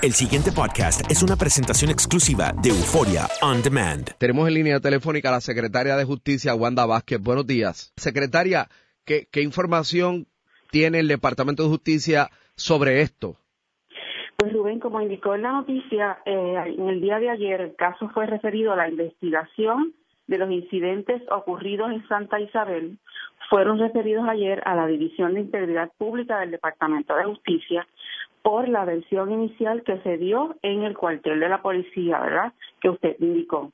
El siguiente podcast es una presentación exclusiva de Euforia On Demand. Tenemos en línea telefónica a la secretaria de Justicia, Wanda Vázquez. Buenos días. Secretaria, ¿qué, qué información tiene el Departamento de Justicia sobre esto? Pues Rubén, como indicó en la noticia, eh, en el día de ayer el caso fue referido a la investigación de los incidentes ocurridos en Santa Isabel. Fueron referidos ayer a la División de Integridad Pública del Departamento de Justicia por la versión inicial que se dio en el cuartel de la policía, ¿verdad? Que usted indicó.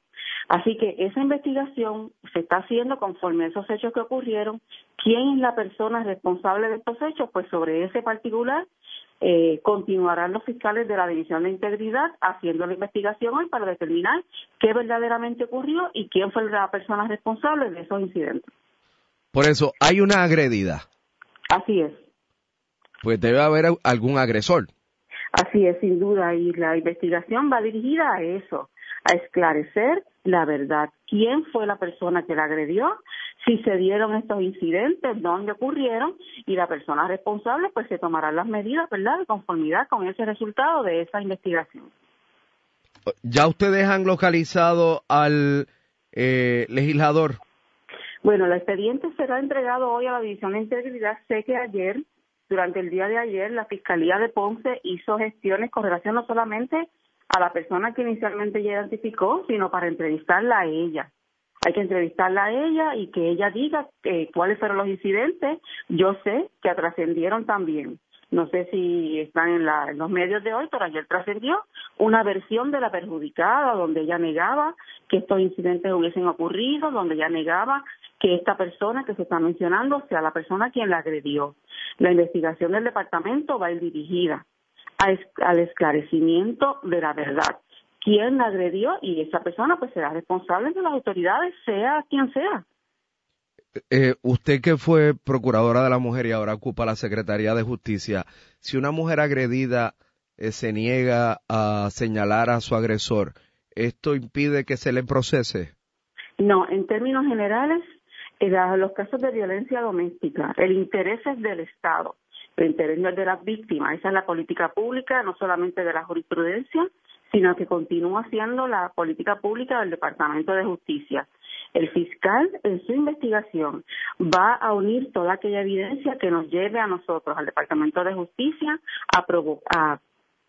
Así que esa investigación se está haciendo conforme a esos hechos que ocurrieron. ¿Quién es la persona responsable de estos hechos? Pues sobre ese particular eh, continuarán los fiscales de la División de Integridad haciendo la investigación hoy para determinar qué verdaderamente ocurrió y quién fue la persona responsable de esos incidentes. Por eso, hay una agredida. Así es. Pues debe haber algún agresor. Así es, sin duda, y la investigación va dirigida a eso, a esclarecer la verdad. ¿Quién fue la persona que la agredió? Si se dieron estos incidentes, dónde ocurrieron y la persona responsable, pues se tomarán las medidas, ¿verdad?, de conformidad con ese resultado de esa investigación. ¿Ya ustedes han localizado al eh, legislador? Bueno, el expediente será entregado hoy a la División de Integridad. Sé que ayer, durante el día de ayer, la Fiscalía de Ponce hizo gestiones con relación no solamente a la persona que inicialmente ya identificó, sino para entrevistarla a ella. Hay que entrevistarla a ella y que ella diga eh, cuáles fueron los incidentes. Yo sé que trascendieron también. No sé si están en, la, en los medios de hoy, pero ayer trascendió una versión de la perjudicada donde ella negaba que estos incidentes hubiesen ocurrido, donde ella negaba que esta persona que se está mencionando sea la persona quien la agredió. La investigación del departamento va a ir dirigida al esclarecimiento de la verdad. ¿Quién la agredió? Y esa persona pues será responsable de las autoridades, sea quien sea. Eh, usted que fue procuradora de la mujer y ahora ocupa la Secretaría de Justicia, si una mujer agredida eh, se niega a señalar a su agresor, ¿esto impide que se le procese? No, en términos generales, en la- los casos de violencia doméstica, el interés es del Estado, el interés no es de las víctimas. Esa es la política pública, no solamente de la jurisprudencia, sino que continúa siendo la política pública del Departamento de Justicia. El fiscal, en su investigación, va a unir toda aquella evidencia que nos lleve a nosotros, al Departamento de Justicia, a, a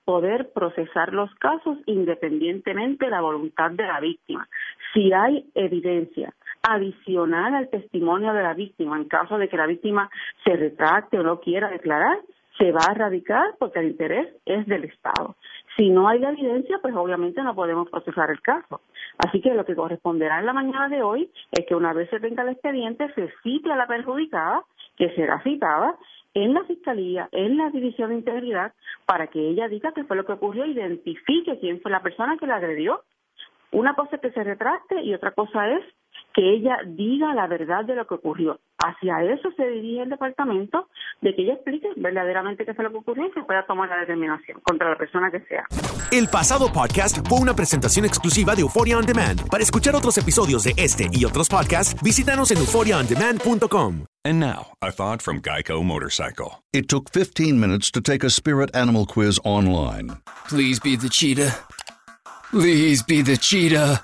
poder procesar los casos independientemente de la voluntad de la víctima. Si hay evidencia adicional al testimonio de la víctima, en caso de que la víctima se retracte o no quiera declarar, se va a erradicar porque el interés es del Estado. Si no hay la evidencia, pues obviamente no podemos procesar el caso. Así que lo que corresponderá en la mañana de hoy es que una vez se tenga el expediente, se cite a la perjudicada, que será citada en la Fiscalía, en la División de Integridad, para que ella diga qué fue lo que ocurrió, identifique quién fue la persona que la agredió. Una cosa es que se retracte y otra cosa es que ella diga la verdad de lo que ocurrió. Hacia eso se dirige el departamento, de que ella explique verdaderamente qué fue lo que ocurrió y que pueda tomar la determinación contra la persona que sea. El pasado podcast fue una presentación exclusiva de Euphoria On Demand. Para escuchar otros episodios de este y otros podcasts, visítanos en euphoriaondemand.com. And now, a thought from Geico Motorcycle. It took 15 minutes to take a spirit animal quiz online. Please be the cheetah. Please be the cheetah.